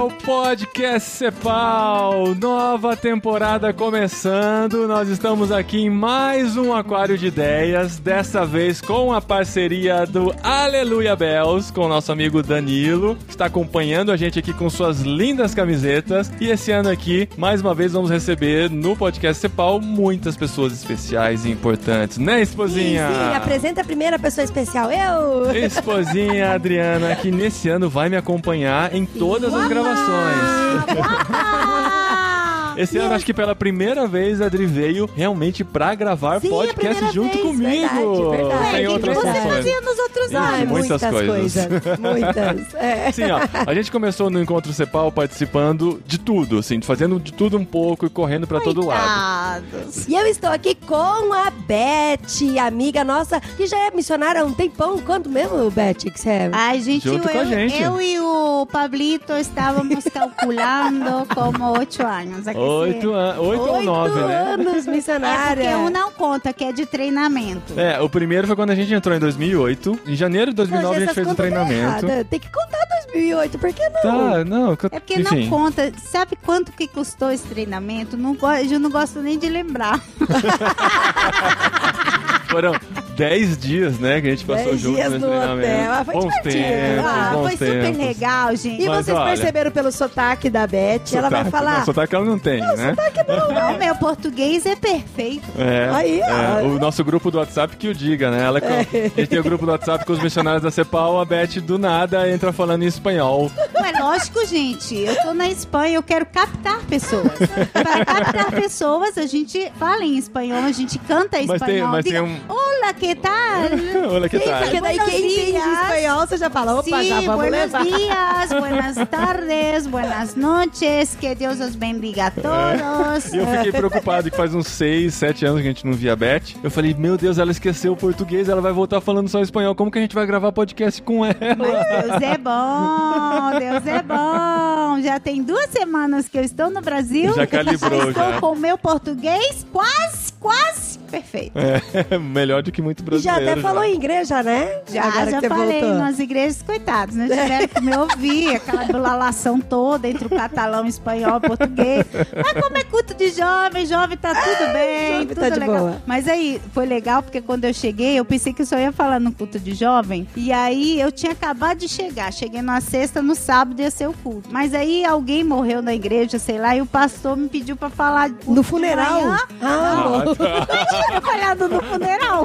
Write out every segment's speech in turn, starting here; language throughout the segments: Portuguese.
Ao Podcast Cepal. Nova temporada começando. Nós estamos aqui em mais um Aquário de Ideias, dessa vez com a parceria do Aleluia Bells, com o nosso amigo Danilo, que está acompanhando a gente aqui com suas lindas camisetas. E esse ano aqui, mais uma vez, vamos receber no Podcast Cepal muitas pessoas especiais e importantes, né, esposinha? Sim, sim, apresenta a primeira pessoa especial, eu! Esposinha Adriana, que nesse ano vai me acompanhar em todas as gravações emoções. Esse ano, acho que pela primeira vez, a Adri veio realmente pra gravar Sim, a podcast junto vez, comigo. verdade, verdade. Tem outras que você fazia nos outros anos. muitas coisas. Muitas. É. Sim, ó, a gente começou no Encontro Cepal participando de tudo, assim, fazendo de tudo um pouco e correndo pra todo lado. Coitados. E eu estou aqui com a Beth, amiga nossa, que já é missionária há um tempão. Quanto mesmo, Beth, que você é? Ai, gente, Junto eu, com a gente. eu e o Pablito estávamos calculando como oito anos. Que Oito, an oito ou nove, né? anos você- É missionária. porque um não conta, que é de treinamento. É, o primeiro foi quando a gente entrou em 2008. Em janeiro de 2009 a gente fez o treinamento. errada. Tem que contar 2008, por que não? Tá, não, É porque enfim. não conta. Sabe quanto que custou esse treinamento? Não, eu não gosto nem de lembrar. Foram 10 dias, né, que a gente passou Dez junto dias no hotel. Ah, foi bons divertido. tempos, Ah, foi super tempos. legal, gente. E Mas vocês olha- perceberam pelo sotaque da Beth, ela vai Sotaque- falar... Não, sotaque ela não tem, né? Não, meu português é perfeito. É, Aí, é, o nosso grupo do WhatsApp que o diga, né? Ela, A gente tem o grupo do WhatsApp com os missionários da CEPAL, a Beth do nada entra falando em espanhol. Não é lógico, gente. Eu tô na Espanha, eu quero captar pessoas. Para captar pessoas, a gente fala em espanhol, a gente canta em Mas tem- espanhol. mas tem Diga, um- Olá, que tal? Olha que tal. porque daí Buenos quem entende dias. espanhol, você já fala, opa, Sí, já vamos buenos levar. días, buenas tardes, buenas noches, que Deus os bendiga a todos. E eu fiquei preocupado que faz uns 6, 7 anos que a gente não via a Beth. Eu falei, meu Deus, ela esqueceu o português, ela vai voltar falando só espanhol. Como que a gente vai gravar podcast com ela? Mas Deus é bom, Deus é bom. Já tem duas semanas que eu estou no Brasil. Já calibrou, estou já. com o meu português quase, quase perfeito. É, melhor do que muito E já brasileiro. até falou em igreja, né? Já, Agora já falei voltou. nas igrejas, coitados, né? Tiveram que me ouvir, aquela bulalação toda entre o catalão, espanhol, português. Mas como é culto de jovem, jovem tá tudo bem, jovem tudo tá de legal. boa. Mas aí, foi legal, porque quando eu cheguei, eu pensei que eu só ia falar no culto de jovem. E aí, eu tinha acabado de chegar. Cheguei na sexta, no sábado ia ser o culto. Mas aí, alguém morreu na igreja, sei lá, e o pastor me pediu pra falar No funeral? Ah, Ah, tá. Eu tinha falhado no funeral.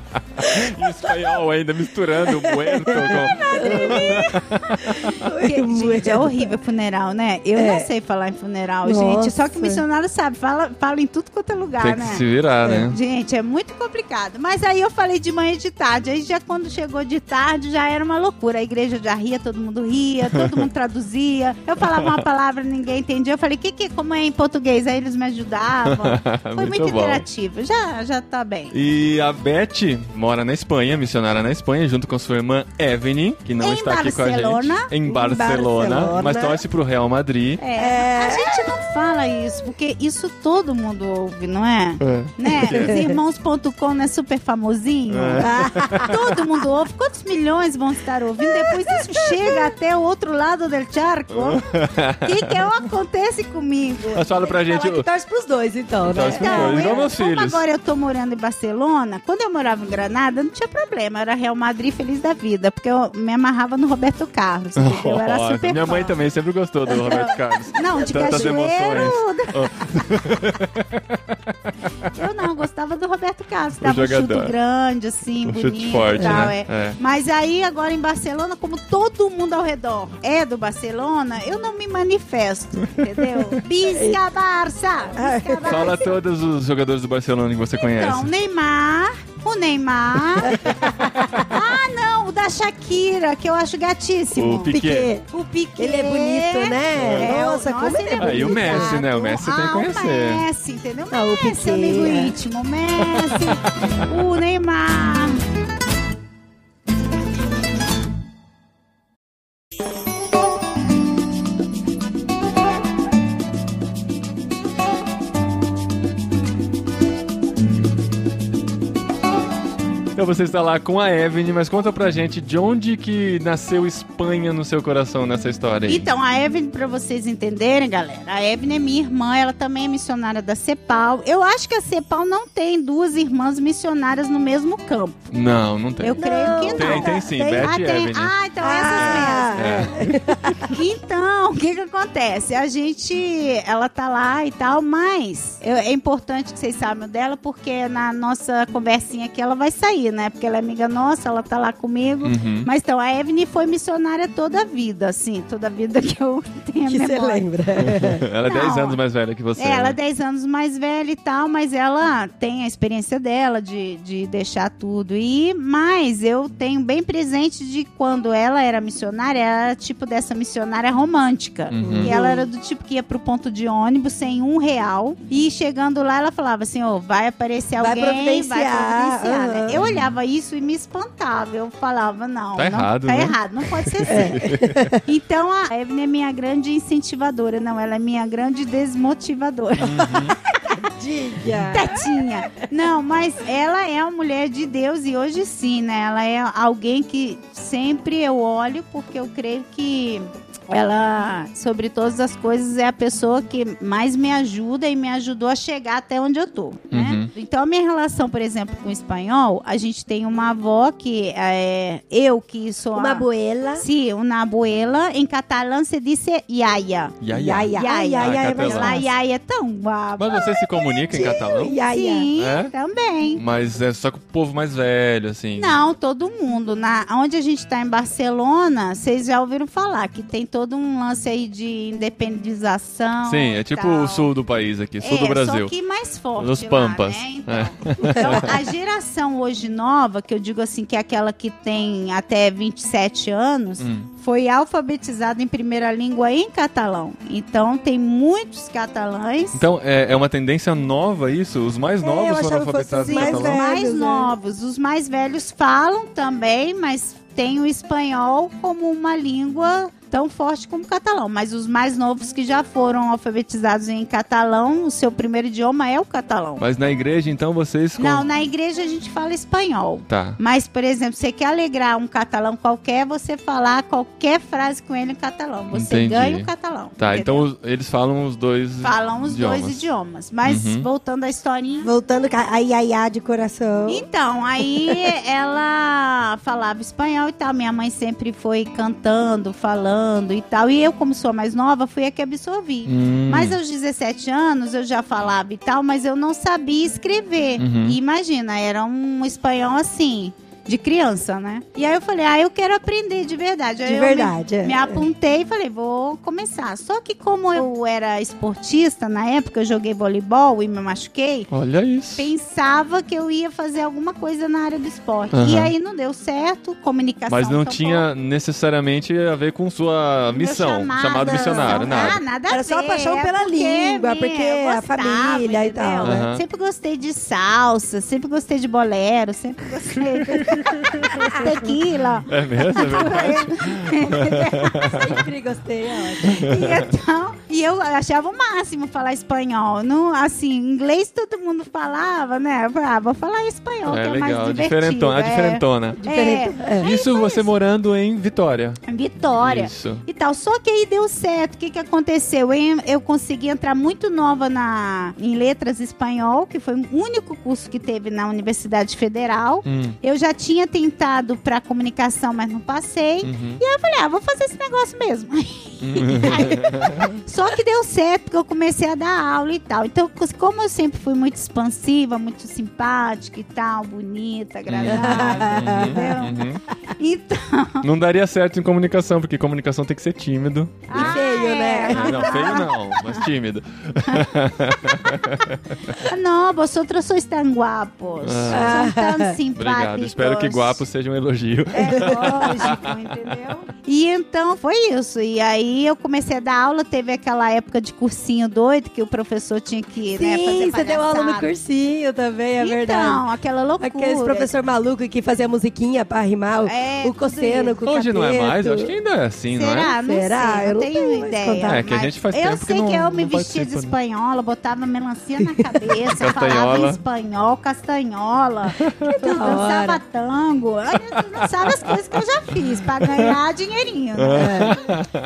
Em espanhol ainda, misturando o muerto com... Porque, gente, é horrível funeral, né? Eu É. não sei falar em funeral, Nossa. gente. Só que o missionário sabe, fala, fala em tudo quanto é lugar, Tem que né? se virar, né? Gente, é muito complicado. Mas aí eu falei de manhã e de tarde. Aí já quando chegou de tarde já era uma loucura. A igreja já ria, todo mundo ria, todo mundo traduzia. Eu falava uma palavra, ninguém entendia. Eu falei, que que como é em português? Aí eles me ajudavam. Foi Muito muito, interativo. Já, já tá bem. E a Beth mora na Espanha, missionária na Espanha, junto com sua irmã Evelyn, que não Em está aqui com a gente. Barcelona. Em Barcelona. Barcelona. Mas torce pro Real Madrid. É, É. A gente não fala isso, porque isso todo mundo ouve, não é? É. Né? Os irmãos.com não é super famosinho? Todo mundo ouve. Quantos milhões vão estar ouvindo? Depois isso chega até o outro lado do charco. O que, que acontece comigo? Mas fala pra gente. Que torce pros dois, então, né? Torce pros dois. Então, eu, como filhos. agora eu tô morando em Barcelona, quando eu morava em Granada, não tinha problema. Eu era Real Madrid feliz da vida, porque eu me amarrava no Roberto Carlos? Eu era super Minha mãe fã. também sempre gostou do Roberto Carlos. Não, de Tantas Cajueiro. emoções. Eu não, gostava do Roberto Carlos. Dava um jogador. chute grande, assim, Um bonito. chute forte, tal, né? é. É. Mas aí, agora em Barcelona, como todo mundo ao redor é do Barcelona, eu não me manifesto, entendeu? Bisca Barça! Bisca Barça! Fala todos os jogadores do Barcelona que você conhece. Então, Neymar, o Neymar. ah, não, o da Shakira, que eu acho gatíssimo. O Piquet. O Piquet. Ele é bonito, né? É, Nossa, como ele é Ah, e o bonito. Messi, né? O Messi você tem que ah, conhecer. O Messi, entendeu? Ah, o Messi, Piquet, amigo é. íntimo. Messi, o Neymar. Então você está lá com a Evelyn, mas conta pra gente de onde que nasceu Espanha no seu coração nessa história aí. Então, a Evelyn, pra vocês entenderem, galera, a Evelyn é minha irmã, ela também é missionária da CEPAL. Eu acho que a CEPAL não tem duas irmãs missionárias no mesmo campo. Não, não tem. Eu creio que Tem, não. tem sim, Tem. Beth Ah, e tem. Evelyn. Ah, então Ah, essas mesmo. Então, o que que acontece? A gente, ela tá lá e tal, mas eu- é importante que vocês saibam dela, porque na nossa conversinha aqui ela vai sair, né? Porque ela é amiga nossa, ela tá lá comigo. Uhum. Mas então, a Evelyn foi missionária toda a vida, assim, toda a vida que eu tenho que você lembra. Ela é 10 Não. anos mais velha que você. É, ela né? é 10 anos mais velha e tal, mas ela tem a experiência dela de, de deixar tudo. E mas eu tenho bem presente de quando ela era missionária, ela era tipo dessa missionária romântica. Uhum. E ela era do tipo que ia pro ponto de ônibus sem um real. E chegando lá, ela falava assim: ó, vai aparecer Vai alguém, vai providenciar, providenciar. né? aham. Eu olhava isso e me espantava. Eu falava: não, Tá não, errado, tá né? errado, não pode ser assim. Então a Evelyn é minha grande incentivadora, não, ela é minha grande desmotivadora. Diga. Tetinha. Não, mas ela é uma mulher de Deus e hoje sim, né? Ela é alguém que sempre eu olho porque eu creio que ela, sobre todas as coisas, é a pessoa que mais me ajuda e me ajudou a chegar até onde eu tô, né? Uhum. Então, a minha relação, por exemplo, com o espanhol, a gente tem uma avó que é eu que sou Uma a... abuela. Sim, uma abuela. Em catalão se diz yaya. Yaya. Yaya. Ai, ai, ai, Ah, é yaya é tão guapa. Mas você se comunica em catalão? Yaya. Sim, É? também. Mas é só com o povo mais velho, assim. Não, todo mundo. Na, onde a gente tá em Barcelona, vocês já ouviram falar que tem todo um lance aí de independização. Sim, é tipo tal. o sul do país aqui, sul é, do Brasil. Só que mais forte. Nos lá, Pampas. né? Então, então, a geração hoje nova, que eu digo assim, que é aquela que tem até 27 anos, Hum. foi alfabetizada em primeira língua em catalão. Então, tem muitos catalães. Então, é, é uma tendência nova isso? Os mais É, novos foram alfabetizados os em mais Os catalão? velhos. mais né? novos. Os mais velhos falam também, mas tem o espanhol como uma língua tão forte como o catalão. Mas os mais novos que já foram alfabetizados em catalão, o seu primeiro idioma é o catalão. Mas na igreja, então, vocês... com- Não, na igreja a gente fala espanhol. Tá. Mas, por exemplo, você quer alegrar um catalão qualquer, você falar qualquer frase com ele em catalão. Você Entendi. ganha o catalão. Tá, entendeu? então os- eles falam os dois Falam os idiomas. dois idiomas. Mas, Uhum. voltando à historinha... Voltando a Yaya de coração. Então, aí ela falava espanhol e tal. Minha mãe sempre foi cantando, falando e tal. E eu, como sou mais nova, fui a que absorvi. Hum. Mas aos 17 anos eu já falava e tal, mas eu não sabia escrever. Uhum. E imagina, era um espanhol assim, de criança, né? E aí eu falei, ah, eu quero aprender de verdade. Aí De eu me- verdade, é. Me, apontei e falei, vou começar. Só que como eu era esportista na época, eu joguei voleibol e me machuquei. Olha isso. Pensava que eu ia fazer alguma coisa na área do esporte. Aham. E aí não deu certo, comunicação. Mas não tão tinha necessariamente a ver com sua missão, chamado missionário, Ah, nada. nada a Era só a paixão é pela porque, língua, porque eu a gostava, família e tal, entendeu? né? Sempre gostei de salsa, sempre gostei de bolero, sempre gostei tequila. É mesmo? É verdade? Sempre gostei, é. E então, e eu achava o máximo falar espanhol. Não, assim, inglês todo mundo falava, né? Eu falava, ah, vou falar espanhol, É que é mais legal, divertido. diferentona, a é. diferentona. Diferente. É. Isso você morando em Vitória. Vitória. Isso. e tal. Só que aí deu certo. O que, que aconteceu? Eu, eu consegui entrar muito nova na, em Letras Espanhol, que foi o único curso que teve na Universidade Federal. Hum, Eu já tinha tentado para comunicação, mas não passei. uhum. E aí eu falei, ah, vou fazer esse negócio mesmo. Só que deu certo, porque eu comecei a dar aula e tal. Então, como eu sempre fui muito expansiva, muito simpática e tal, bonita, agradável, entendeu? Uhum. Então, Não daria certo em comunicação, porque comunicação tem que ser tímido. E feio, né? Não, feio não, mas tímido. No, vosotros sois tan guapos. Ah. Son tan simpáticos. Obrigado. Espero que guapo seja um elogio. É lógico, entendeu? E então foi isso. E aí eu comecei a dar aula, teve aquela época de cursinho doido que o professor tinha que né, fazer Sim, você deu aula no cursinho também, é então, verdade. aquela loucura. Aqueles professor maluco que fazia musiquinha pra rimar o, É, o cosseno com o Hoje não é mais? Eu acho que ainda é assim, não é? Será? Não Será? sei, Eu não não tenho tenho ideia. É, É, que a gente faz eu tempo que sei não- que eu me vestia de né? espanhola, botava melancia na cabeça, falava espanhol, castanhola, eu da dançava tango. Sabe as coisas que eu já fiz pra ganhar dinheirinho. Né?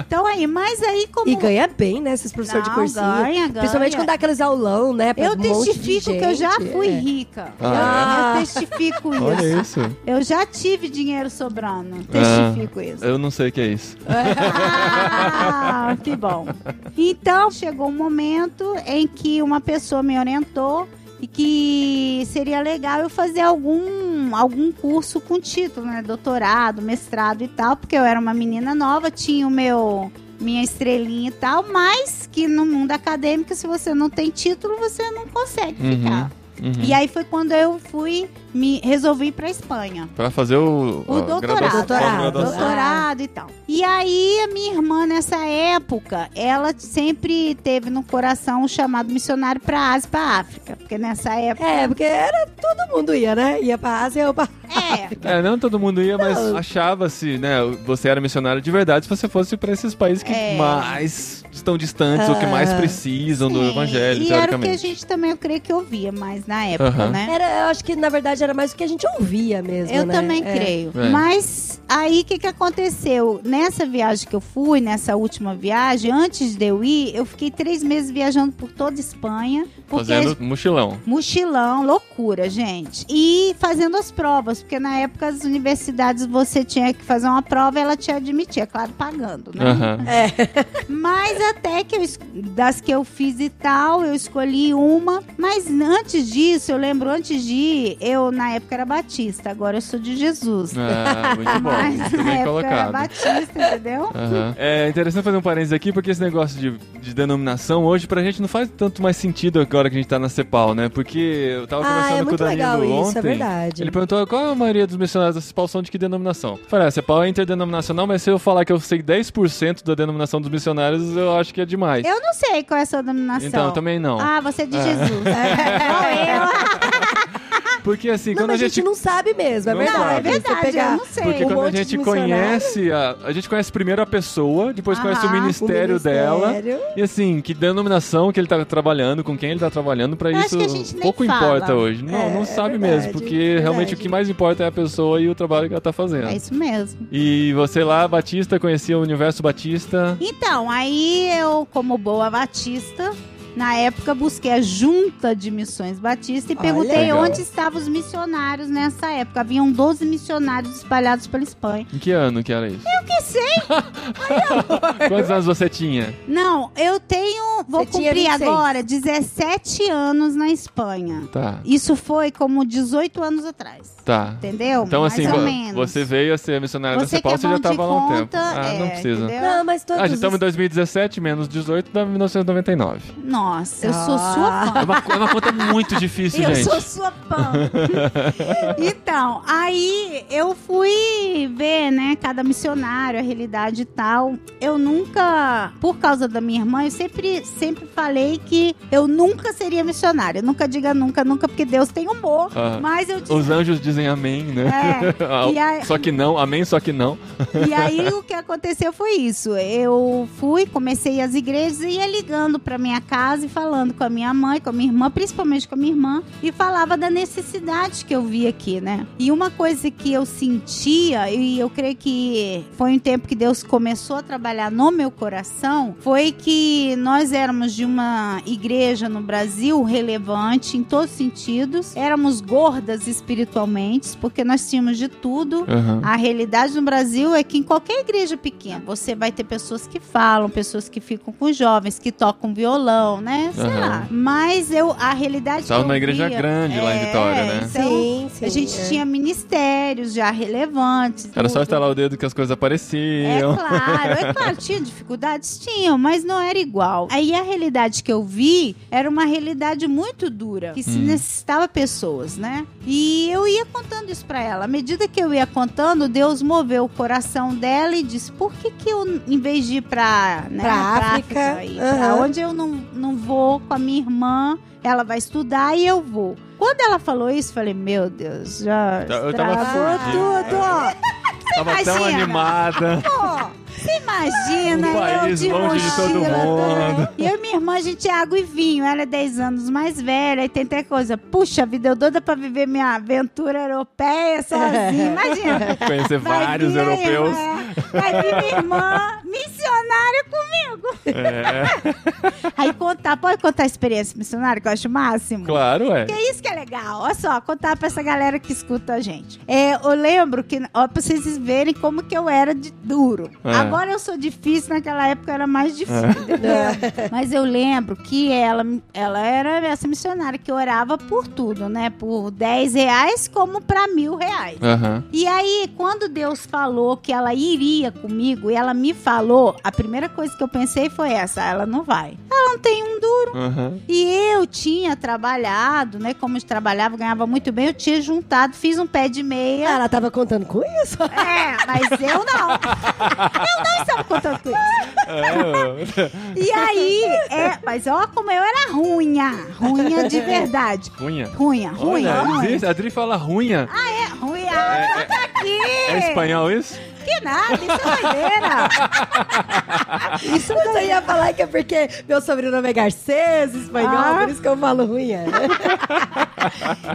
Então aí, mas aí como... E ganha bem, né, esses professores de Não, cursinho. ganha, Principalmente ganha. quando dá aqueles aulão, né? pra Eu um de testifico que eu já fui É. rica. Ah, Eu testifico isso. Olha isso. Eu já tive dinheiro sobrando. Testifico isso. Eu não sei o que é isso. Ah, que bom. Então, chegou um momento em que uma pessoa me orientou e que seria legal eu fazer algum, algum curso com título, né? Doutorado, mestrado e tal, porque eu era uma menina nova, tinha o meu minha estrelinha e tal, mas que no mundo acadêmico, se você não tem título, você não consegue Uhum. ficar. Uhum. E aí foi quando eu fui, me resolvi ir pra Espanha. Pra fazer o, O a doutorado. graduação- Doutorado. Doutorado e tal. E aí, a minha irmã, nessa época, ela sempre teve no coração o chamado missionário pra Ásia e pra África. Porque nessa época. É, porque era todo mundo ia, né? Ia pra Ásia, eu pra... É. É, não todo mundo ia, mas achava-se, né? Você era missionário de verdade se você fosse pra esses países que É. mais estão distantes ou que mais precisam do evangelho, E era o que a teoricamente. gente também, eu creio que ouvia mais na época, Aham. né? Era, eu acho que, na verdade, era mais o que a gente ouvia mesmo, Eu né? também É. creio. É. Mas aí o que, que aconteceu? Nessa viagem que eu fui, nessa última viagem, antes de eu ir, eu fiquei três meses viajando por toda a Espanha. Fazendo mochilão. Mochilão, loucura, gente. E fazendo as provas, porque na época as universidades você tinha que fazer uma prova e ela te admitia, claro, pagando, né? Aham. Mas até que eu, das que eu fiz e tal, eu escolhi uma. Mas antes disso, eu lembro, antes de ir, eu na época era batista, agora eu sou de Jesus. Ah, muito bom. Mas Muito na bem época eu era colocado. batista, entendeu? Aham. É interessante fazer um parênteses aqui, porque esse negócio de, de denominação hoje pra gente não faz tanto mais sentido agora que a gente tá na CEPAL, né? Porque eu tava Ah, conversando é com o muito Danilo legal ontem. isso, é verdade. Ele perguntou qual a maioria dos missionários da CEPAL são de que denominação. Eu Falei, ah, a CEPAL é interdenominacional, mas se eu falar que eu sei 10% da denominação dos missionários, eu acho que é demais. Eu não sei qual é a sua denominação. Então, também não. Ah, você é de É. Jesus. Igual eu. Porque assim, Não, quando mas a gente não sabe mesmo, é Não verdade. Não, é verdade, pegar eu não sei. Porque um quando a gente conhece, a, a gente conhece primeiro a pessoa, depois conhece o ministério, O dela. ministério. E assim, que denominação que ele tá trabalhando, com quem ele tá trabalhando, pra Eu acho isso que a gente nem pouco fala. importa hoje. Não, É, não é sabe verdade, mesmo, porque verdade. realmente o que mais importa é a pessoa e o trabalho que ela tá fazendo. É isso mesmo. E você lá, Batista, conhecia o universo Batista. Então, aí eu, como boa batista, na época busquei a junta de missões batista e Olha. perguntei Legal. onde estavam os missionários nessa época. Haviam 12 missionários espalhados pela Espanha. Em que ano que era isso? Eu que sei. Quantos anos você tinha? Não, eu tenho, vou Você cumprir 26. agora 17 anos na Espanha. Tá, Isso foi como 18 anos atrás. tá. Entendeu? Então, Mais assim, ou vo- menos. você veio a ser missionário da Você que CEPAL, é você já bom de tava lá há um tempo. Ah, é, não precisa. entendeu? Não, mas todos Ah, já estamos em os- 2017, menos 18, dá 1999. Nossa, eu sou sua fã. É uma, é uma conta muito difícil, Eu gente. sou sua fã. então, aí eu fui ver, né, cada missionário, a realidade e tal. Eu nunca, por causa da minha irmã, eu sempre, sempre falei que eu nunca seria missionária. Nunca diga nunca, nunca, porque Deus tem humor. Ah. Mas eu Os anjos dizem amém, né? É, Ah, e aí- Só que não, amém, só que não. E aí o que aconteceu foi isso. Eu fui, comecei as igrejas e ia ligando pra minha casa e falando com a minha mãe, com a minha irmã, principalmente com a minha irmã, e falava da necessidade que eu vi aqui, né? E uma coisa que eu sentia, e eu creio que foi um tempo que Deus começou a trabalhar no meu coração, foi que nós éramos de uma igreja no Brasil relevante em todos os sentidos. Éramos gordas espiritualmente, porque nós tínhamos de tudo. Aham. A realidade no Brasil é que em qualquer igreja pequena você vai ter pessoas que falam, pessoas que ficam com jovens, que tocam violão, né? Sei Aham. lá. Mas eu, a realidade Estava numa igreja via- grande lá em É, Vitória, né? Então, sim, sim. a gente é. tinha ministérios já relevantes. Era só tudo. estalar o dedo que as coisas É apareciam. claro, é claro, tinha dificuldades? Tinham, mas não era igual. Aí a realidade que eu vi era uma realidade muito dura, que se Hum. necessitava pessoas, né? E eu ia contando isso pra ela. À medida que eu ia contando, Deus moveu o coração dela e disse: por que, que eu, em vez de ir pra, né, Pra pra África, ir aham. pra onde eu não, não vou com a minha irmã, ela vai estudar e eu vou. Quando ela falou isso, eu falei: meu Deus, já Eu tava estragou fugindo. tudo. ó. Tava tão imagina? animada. Pô, Você imagina, Um país eu de longe de todo mochila, mundo. E eu e minha irmã, a gente é água e vinho. Ela é 10 anos mais velha e tem até coisa. Puxa vida, eu doida pra viver minha aventura europeia sozinha. Imagina. Conhecer Vai vários europeus. irmã- Vai vir minha irmã missionária comigo. É, Aí contar, pode contar a experiência missionária, que eu acho o máximo. claro, é. Que é isso que é legal. Olha só, contar pra essa galera que escuta a gente. É, eu lembro que, ó, pra vocês verem como que eu era de duro. É. Agora eu sou difícil, naquela época eu era mais difícil. entendeu? Mas eu lembro que ela, ela era essa missionária que orava por tudo, né? Por 10 reais como pra mil reais. Aham. E aí, quando Deus falou que ela iria comigo, e ela me falou, a primeira coisa que eu pensei foi essa: ela não vai. Ela não tem um duro. Aham. E eu tinha trabalhado, né? Como eu trabalhava, ganhava muito bem, eu tinha juntado, fiz um pé de meia. Ela tava contando com isso? É, mas eu não. Eu não estava contando com isso. É, E aí, é, mas ó como eu era ruinha. Ruinha de verdade. Runha. Ruinha, ruinha, Olha, ruinha. existe. A Adri fala runha. É, ruinha. Ah, tá aqui. É espanhol isso? Que nada, isso é doideira. Isso é Você ia falar que é porque meu sobrenome é Garcês, espanhol, Ah. por isso que eu falo ruim. é.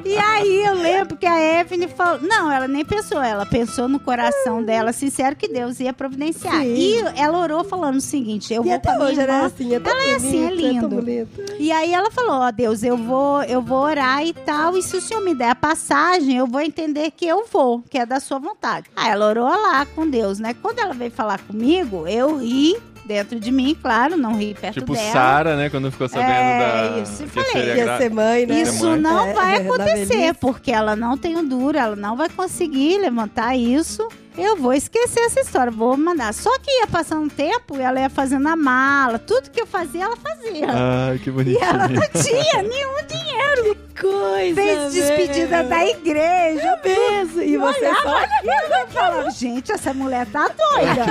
E aí eu lembro que a Evelyn falou. Não, ela nem pensou, ela pensou no coração dela, sincero, que Deus ia providenciar. Sim. E ela orou falando o seguinte: eu E vou até com a hoje minha ela é irmã. assim, é Ela é assim, é bonito, lindo. bonito. E aí ela falou: Ó, Deus, eu vou, eu vou orar e tal. E se o senhor me der a passagem, eu vou entender que eu vou, que é da sua vontade. Aí ela orou lá com Deus, né? Quando ela veio falar comigo, eu ri dentro de mim, claro, não ri perto Tipo dela. Sara, né? Quando ficou sabendo É, da. isso, que falei. seria Ia gra- ser mãe, né? Isso mãe. não É, vai é, acontecer, porque ela não tem o duro, ela não vai conseguir levantar isso. Eu vou esquecer essa história, vou mandar. Só que ia passando tempo, ela ia fazendo a mala, tudo que eu fazia, ela fazia. Ai, que E bonitinho. ela não tinha nenhum dinheiro. Coisa Fez despedida mesmo. da igreja. mesmo. E você Olhava só... aquilo e falava, gente, essa mulher tá doida.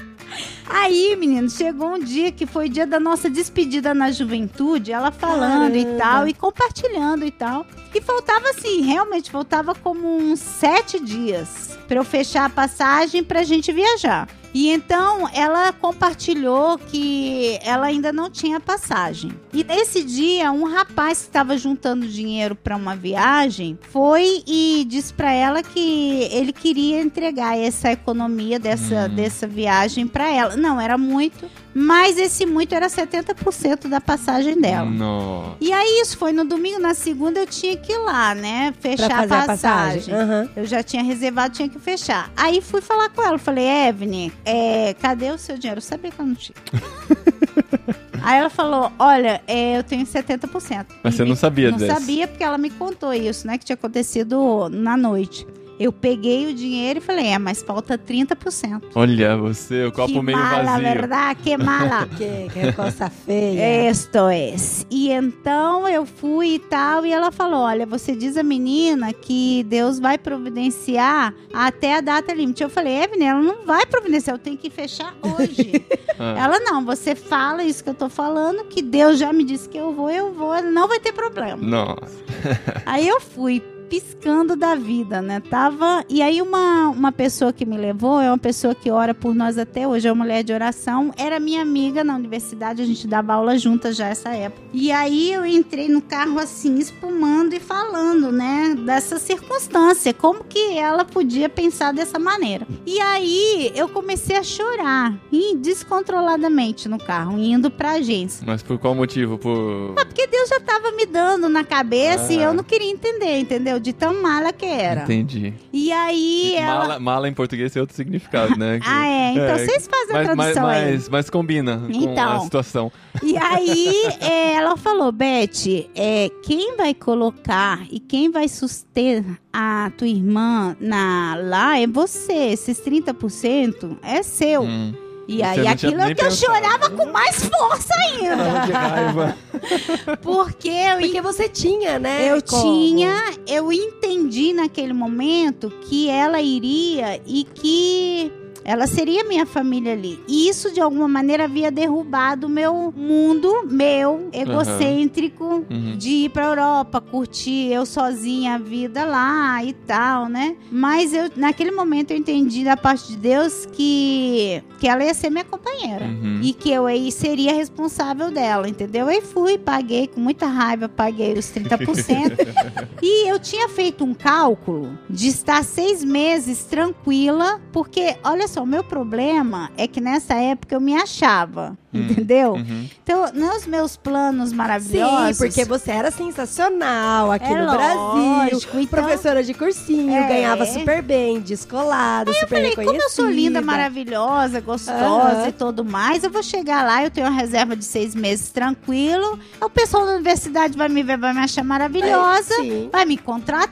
Aí, menino, chegou um dia que foi dia da nossa despedida na juventude, ela falando e Caramba. tal, e compartilhando e tal. E faltava assim, realmente, faltava como uns sete dias pra eu fechar a passagem pra gente viajar. E então ela compartilhou que ela ainda não tinha passagem. E nesse dia, um rapaz que estava juntando dinheiro para uma viagem foi e disse para ela que ele queria entregar essa economia dessa, Hum. dessa viagem para ela. Não, era muito, mas esse muito era 70% da passagem dela. Nossa. E aí isso foi no domingo, na segunda eu tinha que ir lá, né? Pra Fechar fazer a a passagem. passagem. Aham. Eu já tinha reservado, tinha que fechar. Aí fui falar com ela, falei, Evne, é, cadê o seu dinheiro? Eu sabia que eu não tinha. Aí ela falou, olha, é, eu tenho 70%. Mas você E não sabia Não desse? sabia porque ela me contou isso, né? Que tinha acontecido na noite. Eu peguei o dinheiro e falei, é, mas falta 30%. Olha, você, o copo que meio mala, vazio. verdade? Que mala. Que, que coisa feia. Esto é. E então eu fui e tal, e ela falou: Olha, você diz a menina que Deus vai providenciar até a data limite. Eu falei: Evelyn, ela não vai providenciar, eu tenho que fechar hoje. Ah. ela não, você fala isso que eu tô falando, que Deus já me disse que eu vou, eu vou, não vai ter problema. Nossa. Aí eu fui piscando da vida, né? Tava. E aí, uma, uma pessoa que me levou é uma pessoa que ora por nós até hoje, é uma mulher de oração. Era minha amiga na universidade, a gente dava aula juntas já essa época. E aí eu entrei no carro assim, espumando e falando, né? Dessa circunstância, como que ela podia pensar dessa maneira. E aí eu comecei a chorar, e descontroladamente no carro, indo pra agência. Mas por qual motivo? Por. Ah, porque Deus já tava me dando na cabeça e Ah. eu não queria entender, entendeu? De tão mala que era. Entendi. E aí ela. Mala, mala em português tem outro significado, né? Ah, é. Então É, vocês fazem a mas, mas, tradução aí. mas, mas combina com a Então. situação. E aí é, ela falou, Beth, é, quem vai colocar e quem vai suster a tua irmã na, lá é você. Esses 30% é seu. Hum. E aí aquilo é que eu chorava com mais força ainda. que raiva. Porque eu Porque você tinha, né? Eu como? tinha, eu entendi naquele momento que ela iria e que ela seria minha família ali. E isso, de alguma maneira, havia derrubado o meu mundo, meu, egocêntrico, Uhum. de ir pra Europa, curtir eu sozinha a vida lá e tal, né? Mas eu, naquele momento, eu entendi da parte de Deus que, que ela ia ser minha companheira. Uhum. E que eu aí seria responsável dela, entendeu? Aí fui, paguei com muita raiva, paguei os 30%. e eu tinha feito um cálculo de estar seis meses tranquila, porque, olha só, o meu problema é que nessa época eu me achava, Hum. entendeu? Uhum. Então, nos meus planos Sim, maravilhosos. porque você era sensacional aqui É no Brasil. lógico, então- Professora de cursinho, É. ganhava super bem, descolada, super Falei, reconhecida. como eu sou linda, maravilhosa, gostosa Aham. e tudo mais, eu vou chegar lá, eu tenho uma reserva de seis meses tranquilo. O pessoal da universidade vai me ver, vai me achar maravilhosa, Sim. vai me contratar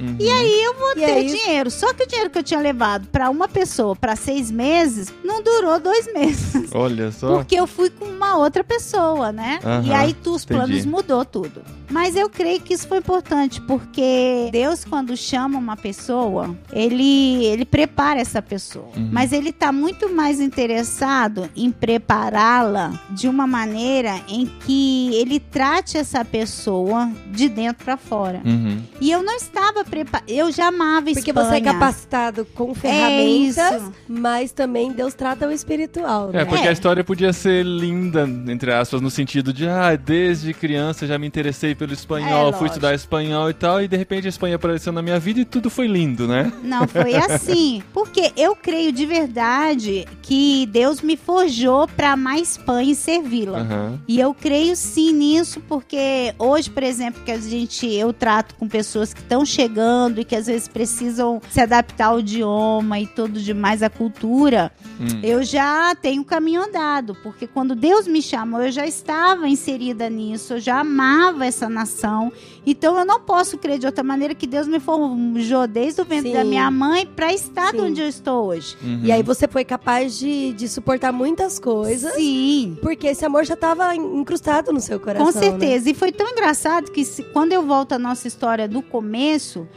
Uhum. e aí eu vou E ter aí- dinheiro. Só que o dinheiro que eu tinha levado pra uma pessoa pra seis meses não durou dois meses. Olha só. Porque eu fui com uma outra pessoa, né? Aham, e aí tu, os entendi. planos mudou tudo. Mas eu creio que isso foi importante, porque Deus, quando chama uma pessoa, ele, ele prepara essa pessoa. Uhum. Mas ele tá muito mais interessado em prepará-la de uma maneira em que ele trate essa pessoa de dentro pra fora. Uhum. E eu não estava preparada. Eu já amava Porque Espanha. você é capacitado com ferramentas, isso. mas também Deus trata o espiritual, né? É, porque É. a história podia ser linda, entre aspas, no sentido de, ah, desde criança já me interessei pelo espanhol, É, fui estudar espanhol e tal, e de repente a Espanha apareceu na minha vida e tudo foi lindo, né? Não foi assim. Porque eu creio de verdade que Deus me forjou para amar a Espanha e servi-la. Aham. E eu creio sim nisso, porque hoje, por exemplo, que a gente eu trato com pessoas que estão chegando e que às vezes precisam se adaptar ao idioma e tudo demais à cultura, Hum. eu já tenho caminho andado, porque quando Deus me chamou, eu já estava inserida nisso, eu já amava essa nação. Então eu não posso crer de outra maneira que Deus me forjou desde o ventre Sim. da minha mãe para estar Sim. onde eu estou hoje. Uhum. E aí você foi capaz de, de suportar muitas coisas, Sim. porque esse amor já estava incrustado no seu coração. Com né? certeza. E foi tão engraçado que se- quando eu volto à nossa história do começo,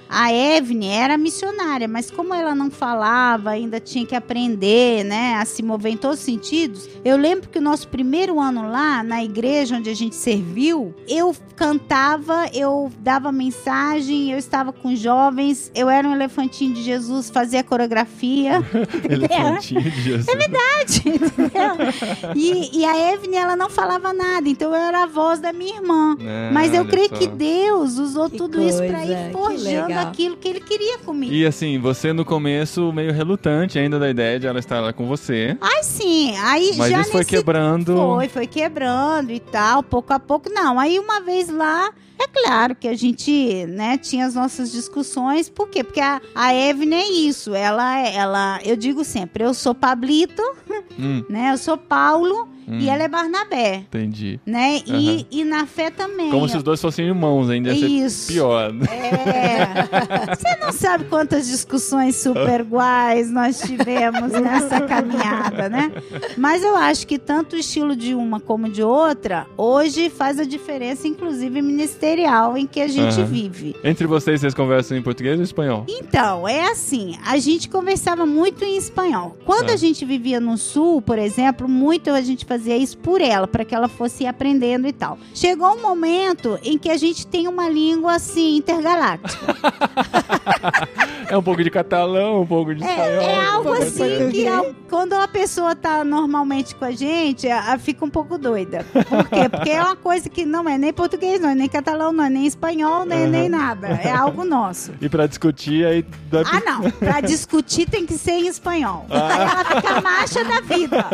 a Evne era missionária, mas como ela não falava, ainda tinha que aprender, né, a se mover em todos os sentidos. Eu lembro que o nosso primeiro ano lá, na igreja onde a gente serviu, eu cantava, eu dava mensagem, eu estava com jovens, eu era um elefantinho de Jesus, fazia coreografia. Elefantinho de Jesus. É verdade, entendeu? E, e a Evne, ela não falava nada, então eu era a voz da minha irmã. É, Mas eu creio só. que Deus usou Que tudo isso pra coisa, ir que forjando legal. aquilo que ele queria comigo. E assim, você no começo meio relutante ainda da ideia de ela estar lá com você. Aí sim, aí Mas já isso foi nesse quebrando. Foi, foi quebrando e tal, pouco a pouco. Não, aí uma vez lá, é claro que a gente, né, tinha as nossas discussões. Por quê? Porque a, a Evne é isso. Ela, ela, eu digo sempre, eu sou Pablito, Hum, né? Eu sou Paulo hum, e ela é Barnabé, Entendi. né? E, Aham. e na fé também. Como se os dois fossem irmãos, ainda ia ser Isso. pior. É. Você não sabe quantas discussões super iguais nós tivemos nessa caminhada, né? Mas eu acho que tanto o estilo de uma como de outra, hoje faz a diferença, inclusive ministerial, em que a gente Aham. vive. Entre vocês, vocês conversam em português ou espanhol? Então, é assim, a gente conversava muito em espanhol. Quando Ah. a gente vivia no sul, por exemplo, muito a gente fazia isso por ela, para que ela fosse aprendendo e tal. Chegou um momento em que a gente tem uma língua assim intergaláctica. É um pouco de catalão, um pouco de espanhol. É, é um algo assim espanhol. que é- quando uma pessoa tá normalmente com a gente, a- a fica um pouco doida. Por quê? Porque é uma coisa que não é nem português, não é nem catalão, não é nem espanhol, nem, Aham. nem nada. É algo nosso. E pra discutir, aí dá Ah, não. Pra discutir tem que ser em espanhol. Aí ela fica macha da vida.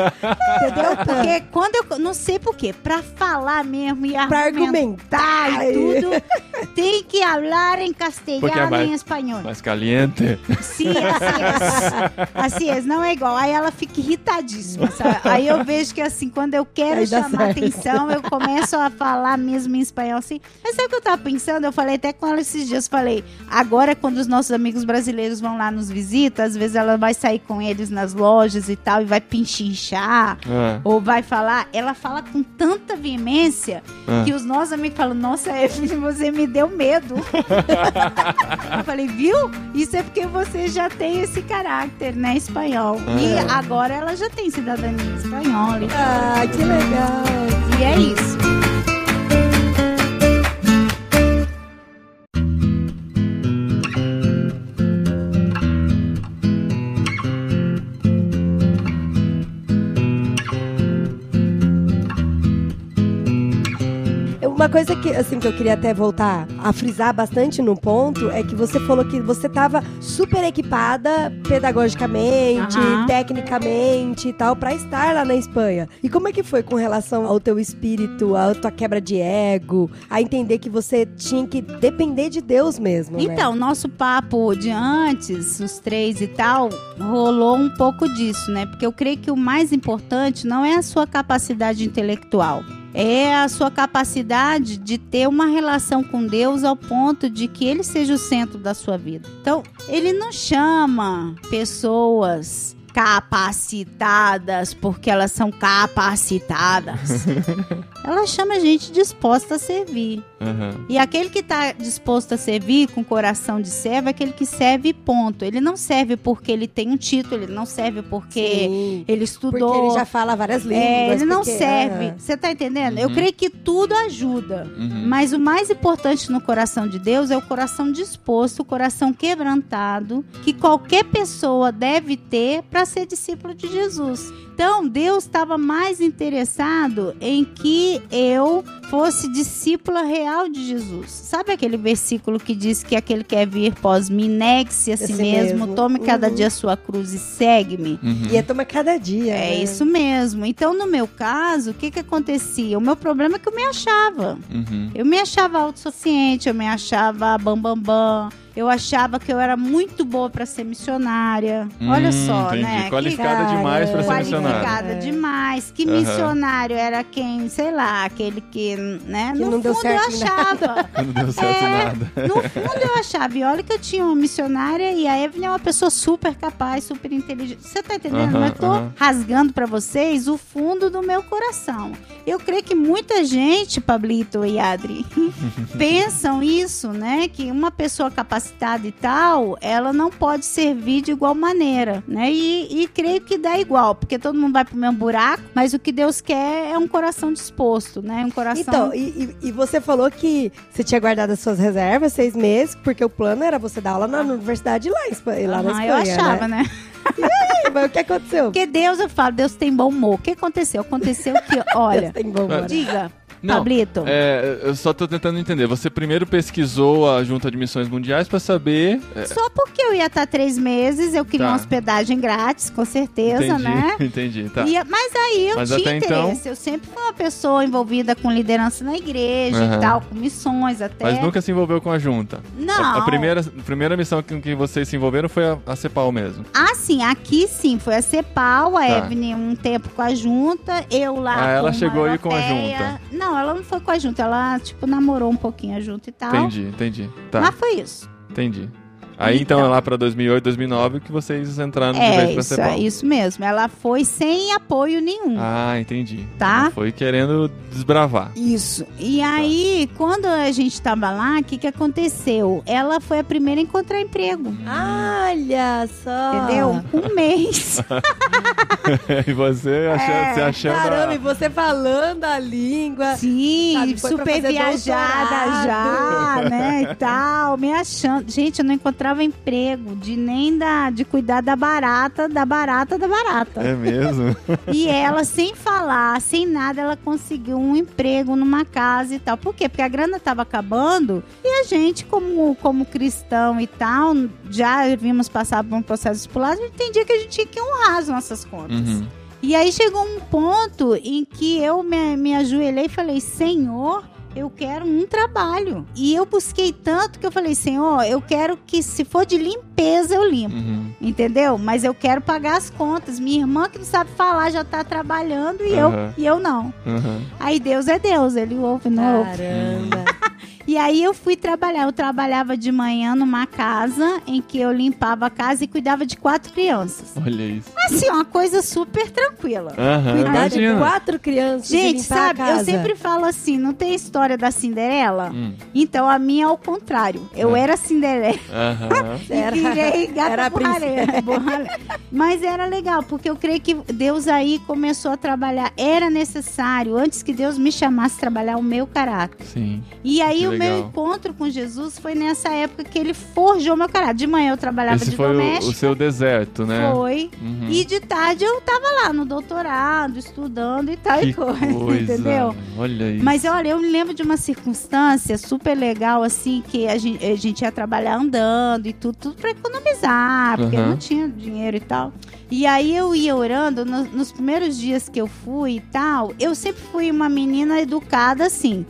Entendeu? Porque quando eu. Não sei por quê. Pra falar mesmo e Pra argumentar argumentar. e tudo, tem que falar em Porque é castelhano mais- e em espanhol. mais caliente. Sim, assim é. Assim é, não é igual. Aí ela fica irritadíssima. sabe? Aí eu vejo que assim, quando eu quero chamar certo. atenção, eu começo a falar mesmo em espanhol assim. Mas sabe o que eu tava pensando? Eu falei até com ela esses dias, falei, agora quando os nossos amigos brasileiros vão lá nos visitar, às vezes ela vai sair com eles nas lojas e tal, e vai pinchinchar, Ah, ou vai falar, ela fala com tanta veemência ah. que os nossos amigos falam, nossa, Evelyn, você me deu medo. eu falei, viu? Isso é porque você já tem esse caráter, né, espanhol. E Ah. agora ela já tem cidadania espanhola. e. Ah, que legal. E é isso. Coisa que, assim, que eu queria até voltar a frisar bastante no ponto é que você falou que você estava super equipada pedagogicamente, Aham. tecnicamente e tal, pra estar lá na Espanha. E como é que foi com relação ao teu espírito, à tua quebra de ego, a entender que você tinha que depender de Deus mesmo, né? Então, nosso papo de antes, os três e tal, rolou um pouco disso, né? Porque eu creio que o mais importante não é a sua capacidade intelectual. É a sua capacidade de ter uma relação com Deus ao ponto de que Ele seja o centro da sua vida. Então, Ele não chama pessoas capacitadas porque elas são capacitadas. Ela chama gente disposta a servir. Aham. E aquele que está disposto a servir com coração de servo é aquele que serve ponto. Ele não serve porque ele tem um título, ele não serve porque Sim, ele estudou. porque ele já fala várias línguas. É, ele não porque- serve. Você tá entendendo? Eu Uhum. creio que tudo ajuda. Uhum. Mas o mais importante no coração de Deus é o coração disposto, o coração quebrantado, que qualquer pessoa deve ter para ser discípulo de Jesus. Então, Deus estava mais interessado em que eu fosse discípula real de Jesus. Sabe aquele versículo que diz que aquele que quer vir pós mim, negue-se a si Esse mesmo, mesmo. tome cada Uhum. dia a sua cruz e segue-me. Uhum. E é tomar cada dia. É né? isso mesmo. Então, no meu caso, o que que acontecia? O meu problema é que eu me achava. Uhum. Eu me achava autossuficiente, eu me achava bambambam. Bam, bam. Eu achava que eu era muito boa para ser missionária. Olha Hum, só, entendi. né? Qualificada Que- demais pra ser Qualificada. missionária. Qualificada É. demais. Que Aham. missionário era quem, sei lá, aquele que, né? Que no não deu fundo certo eu achava. Não deu certo É. nada. No fundo eu achava. E olha que eu tinha uma missionária e a Evelyn é uma pessoa super capaz, super inteligente. Você tá entendendo? Aham, eu tô aham. rasgando pra vocês o fundo do meu coração. Eu creio que muita gente, Pablito e Adri, pensam isso, né? Que uma pessoa capacitada e tal, ela não pode servir de igual maneira, né? E, e creio que dá igual, porque todo mundo vai pro mesmo buraco, mas o que Deus quer é um coração disposto, né? Um coração. Então, e, e- e você falou que você tinha guardado as suas reservas seis meses, porque o plano era você dar aula na universidade lá, em lá na Aham, Espanha, eu achava, né? né? E, Mas o que aconteceu? Porque Deus, eu falo, Deus tem bom humor. O que aconteceu? Aconteceu que, olha, Tem bom humor. diga, Não, Pablito. É, eu só tô tentando entender. Você primeiro pesquisou a Junta de Missões Mundiais pra saber. é, Só porque eu ia estar três meses, eu queria Tá. uma hospedagem grátis, com certeza, entendi, né? entendi. Tá. E- mas aí eu Mas tinha então- interesse. Eu sempre fui uma pessoa envolvida com liderança na igreja Aham. e tal, com missões até. Mas nunca se envolveu com a junta. Não. A, a primeira, a primeira missão com que vocês se envolveram foi a, a CEPAL mesmo. Ah, sim, aqui sim, foi a CEPAL, a Tá. Evelyn um tempo com a junta, eu lá Ah, ela chegou aí com a junta. Não, ela não foi com a junta, ela, tipo, namorou um pouquinho a junta e tal. Entendi, entendi. Tá, Mas foi isso. entendi. Aí então, Então. lá pra 2008, 2009 que vocês entraram de vez É pra isso, CEPAL. é isso mesmo. Ela foi sem apoio nenhum. Ah, entendi. Tá. Ela Foi querendo desbravar. Isso. E aí, quando a gente tava lá, o que, que aconteceu? Ela foi a primeira a encontrar emprego. Olha só. Entendeu? Um mês. e você achando, É, você achando. Caramba, e a- você falando a língua. Sim, Sabe, super viajada já, doutorado. né? E tal, me achando. Gente, eu não encontrava emprego de nem da, de cuidar da barata, da barata, da barata. É mesmo? E ela, sem falar, sem nada, ela conseguiu um emprego numa casa e tal. Por quê? Porque a grana estava acabando e a gente, como, como cristão e tal, já vimos passar por um processo discipular, a gente entendia que a gente tinha que honrar as nossas contas. Uhum. E aí chegou um ponto em que eu me, me ajoelhei e falei, Senhor, eu quero um trabalho. E eu busquei tanto que eu falei, Senhor, eu quero que se for de limpeza, eu limpo. Uhum. Entendeu? Mas eu quero pagar as contas. Minha irmã que não sabe falar já tá trabalhando e, eu, Aham. e eu não. Uhum. Aí Deus é Deus, ele ouve, não ouve. Caramba. E E aí eu fui trabalhar. Eu trabalhava de manhã numa casa em que eu limpava a casa e cuidava de quatro crianças. Olha isso. Assim, uma coisa super tranquila. Aham, Cuidar de imagina. quatro crianças. e Gente, limpar sabe, a eu casa. sempre falo assim, não tem a história da Cinderela? Hum, Então a minha é ao contrário. Eu É. era Cinderela. Aham. Era- e virei gata era a borralheira, borralheira. Mas era legal, porque eu creio que Deus aí começou a trabalhar. Era necessário, antes que Deus me chamasse a trabalhar o meu caráter. Sim. E aí Que o meu encontro com Jesus foi nessa época que ele forjou meu caráter. De manhã eu trabalhava Esse de foi o, doméstica. o seu deserto, né? Foi. Uhum. E de tarde eu tava lá no doutorado, estudando e tal que e coisa, coisa. entendeu? Olha isso. Mas olha, eu me lembro de uma circunstância super legal, assim, que a gente, a gente ia trabalhar andando e tudo, tudo pra economizar, porque Aham. não tinha dinheiro e tal. E aí eu ia orando, no- nos primeiros dias que eu fui e tal, eu sempre fui uma menina educada, assim,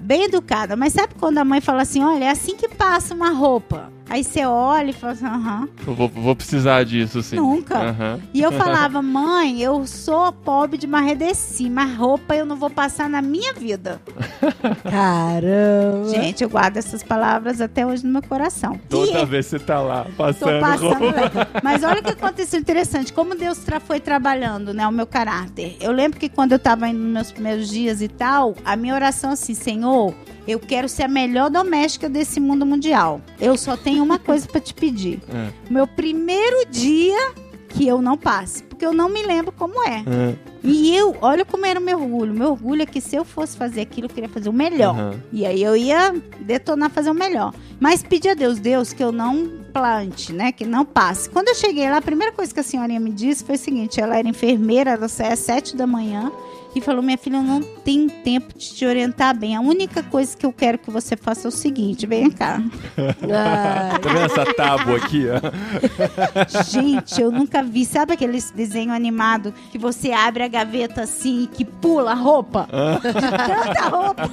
bem educada. Mas sabe quando a mãe fala assim, olha, é assim que passa uma roupa? Aí você olha e fala assim, aham. Vou, vou precisar disso, sim. Nunca. Aham. E eu falava, mãe, eu sou pobre de Marredeci, mas roupa eu não vou passar na minha vida. Caramba. Gente, eu guardo essas palavras até hoje no meu coração. Toda E vez você tá lá, passando, passando. roupa. Mas olha o que aconteceu interessante, como Deus tra- foi trabalhando, né, o meu caráter. Eu lembro que quando eu tava indo nos meus primeiros dias e tal, a minha oração assim, Senhor, eu quero ser a melhor doméstica desse mundo mundial. Eu só tenho uma coisa pra te pedir. É. Meu primeiro dia que eu não passe, porque eu não me lembro como é. É. E eu, olha como era o meu orgulho. Meu orgulho é que se eu fosse fazer aquilo, eu queria fazer o melhor. Aham. E aí eu ia detonar fazer o melhor. Mas pedi a Deus, Deus, que eu não plante, né? Que não passe. Quando eu cheguei lá, a primeira coisa que a senhorinha me disse foi o seguinte: ela era enfermeira, ela saía às sete da manhã. E falou: Minha filha, eu não tenho tempo de te orientar bem. A única coisa que eu quero que você faça é o seguinte: vem cá. Ai, Tá vendo essa tábua aqui? ó? Gente, eu nunca vi. Sabe aquele desenho animado que você abre a gaveta assim e que pula a roupa? De tanta roupa.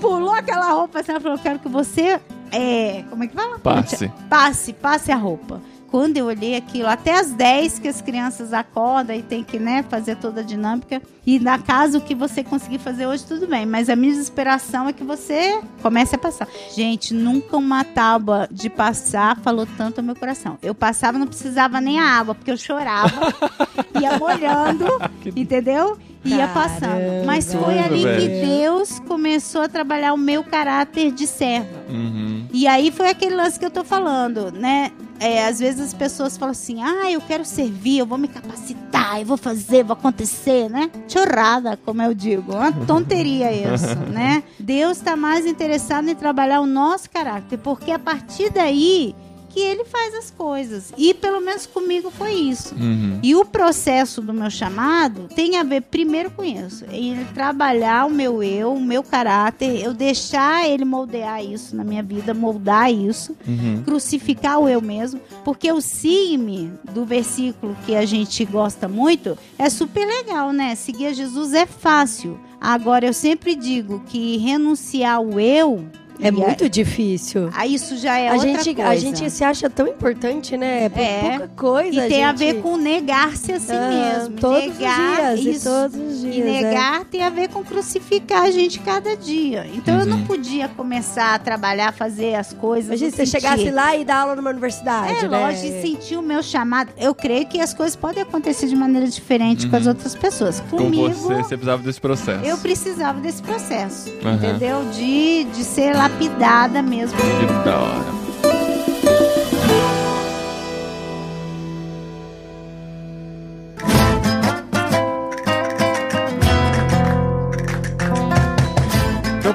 Pulou aquela roupa assim, ela falou: quero que você. É, como é que fala? Passe. Passe, passe a roupa. Quando eu olhei aquilo, até as 10 que as crianças acordam e tem que, né, fazer toda a dinâmica. E na casa, o que você conseguir fazer hoje, tudo bem. Mas a minha desesperação é que você comece a passar. Gente, nunca uma tábua de passar falou tanto ao meu coração. Eu passava, não precisava nem a água, porque eu chorava, ia molhando, entendeu? Ia passando. Mas foi ali que. Deus começou a trabalhar o meu caráter de serva. Uhum. E aí foi aquele lance que eu tô falando, né? É, às vezes as pessoas falam assim, ah, eu quero servir, eu vou me capacitar, eu vou fazer, vou acontecer, né? Chorrada, como eu digo. Uma tonteria isso, né? Deus está mais interessado em trabalhar o nosso caráter, porque a partir daí que ele faz as coisas. E pelo menos comigo foi isso. Uhum. E o processo do meu chamado tem a ver primeiro com isso. Ele trabalhar o meu eu, o meu caráter, eu deixar ele moldear isso na minha vida, moldar isso, Uhum. crucificar o eu mesmo, porque o siga-me do versículo que a gente gosta muito é super legal, né? Seguir a Jesus é fácil. Agora eu sempre digo que renunciar ao eu é e a- muito difícil. a isso já é a, outra gente, coisa. a gente se acha tão importante, né? É por É. pouca coisa. E tem a gente- ver com negar-se a si Ah, mesmo. Todos negar os dias, isso. e todos os dias. E é. negar tem a ver com crucificar a gente cada dia. Então eu não Uhum. podia começar a trabalhar, fazer as coisas. Imagina se você chegasse lá e dar aula numa universidade, É né? lógico, e sentir o meu chamado. Eu creio que as coisas podem acontecer de maneira diferente com as outras pessoas. Com Comigo, você, você precisava desse processo. eu precisava desse processo. Aham. Entendeu? De, de ser lapidada mesmo. Que da hora.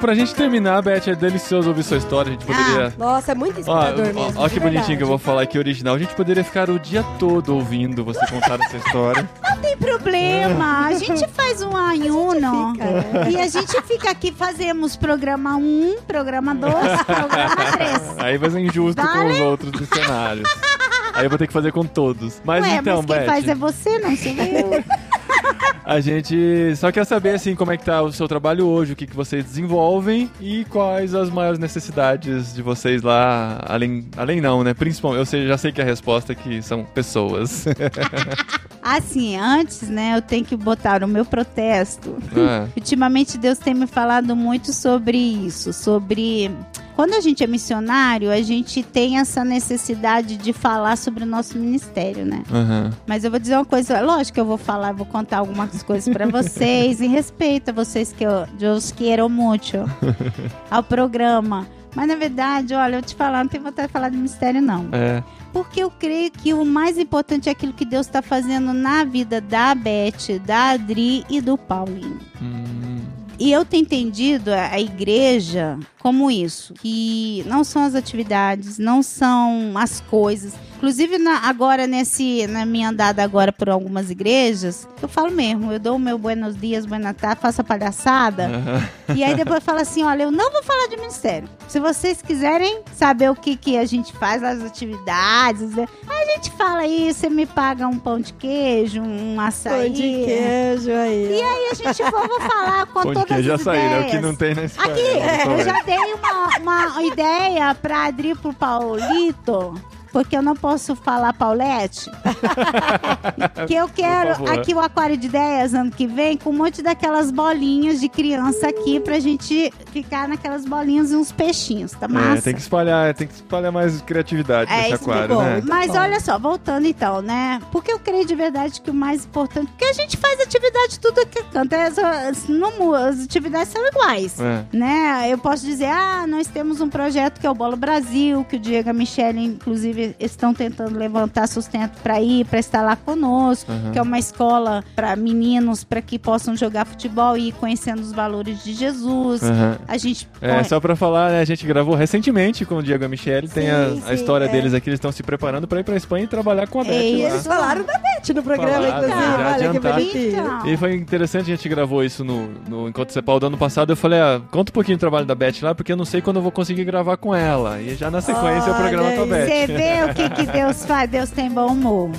Pra gente terminar, Beth, é delicioso ouvir sua história. A gente poderia. Nossa, é muito inspirador ó, mesmo. ó que bonitinho verdade. que eu vou falar aqui original. A gente poderia ficar o dia todo ouvindo você contar essa história. Não tem problema. A gente faz um ayuno. fica, né? E a gente fica aqui, fazemos programa 1, programa 2, programa 3. Aí vai ser injusto com Vale? os outros cenários. Aí eu vou ter que fazer com todos. Mas Ué, então, mas quem Beth, faz é você, não sou eu. A gente só quer saber assim como é que tá o seu trabalho hoje, o que, que vocês desenvolvem e quais as maiores necessidades de vocês lá, além, além não, né? Principalmente, eu sei- já sei que a resposta é que são pessoas. Assim, antes, né, eu tenho que botar o meu protesto. É. Ultimamente Deus tem me falado muito sobre isso, sobre quando a gente é missionário, a gente tem essa necessidade de falar sobre o nosso ministério, né? Aham. Mas eu vou dizer uma coisa, lógico que eu vou falar, vou contar algumas coisas pra vocês e respeito a vocês que eu, eu os quero muito ao programa. Mas na verdade, olha, eu te falar, não tenho vontade de falar de mistério não. É. Porque eu creio que o mais importante é aquilo que Deus está fazendo na vida da Beth, da Adri e do Paulinho. Hum. E eu tenho entendido a, igreja como isso, que não são as atividades, não são as coisas. Inclusive na- agora nesse na minha andada agora por algumas igrejas, eu falo mesmo, eu dou o meu buenos dias, buenas tardes, faço a palhaçada. Aham. E aí depois fala assim, olha, eu não vou falar de ministério. Se vocês quiserem saber o que, que a gente faz, as atividades, né? a gente fala aí, você me paga um pão de queijo, um açaí. Pão de queijo aí. E aí a gente vai vou falar com Pão de todas queijo as açaí, né? O ideias. que não tem na Espanha. Aqui, né? eu já dei uma, uma ideia pra Adri e pro Paulito. Porque eu não posso falar Paulette. que eu quero aqui o Aquário de Ideias ano que vem com um monte daquelas bolinhas de criança aqui pra gente ficar naquelas bolinhas e uns peixinhos, tá massa? É, tem que espalhar, tem que espalhar mais criatividade É, nesse é aquário, né? Mas olha só, voltando então, né? Porque eu creio de verdade que o mais importante. Porque a gente faz atividade tudo que canta. As, as, não as atividades são iguais. É. Né? Eu posso dizer, ah, nós temos um projeto que é o Bolo Brasil, que o Diego e a Michelle, inclusive, estão tentando levantar sustento para ir, para estar lá conosco, Aham. que é uma escola para meninos, para que possam jogar futebol e ir conhecendo os valores de Jesus. Aham. A gente É, só pra falar, né, a gente gravou recentemente com o Diego e a Michelle, tem Sim, a, a sim, história é. deles aqui, eles estão se preparando pra ir pra Espanha e trabalhar com a Beth É E lá. eles falaram da Beth no programa, Falaram, inclusive. Olha que bonitinho. Então. E foi interessante, a gente gravou isso no, no Encontro Cepal do ano passado. Eu falei, ah, conta um pouquinho do trabalho da Beth lá, porque eu não sei quando eu vou conseguir gravar com ela. E já na sequência o programa Olha com a. Beth. Você vê o que, que Deus faz, Deus tem bom humor.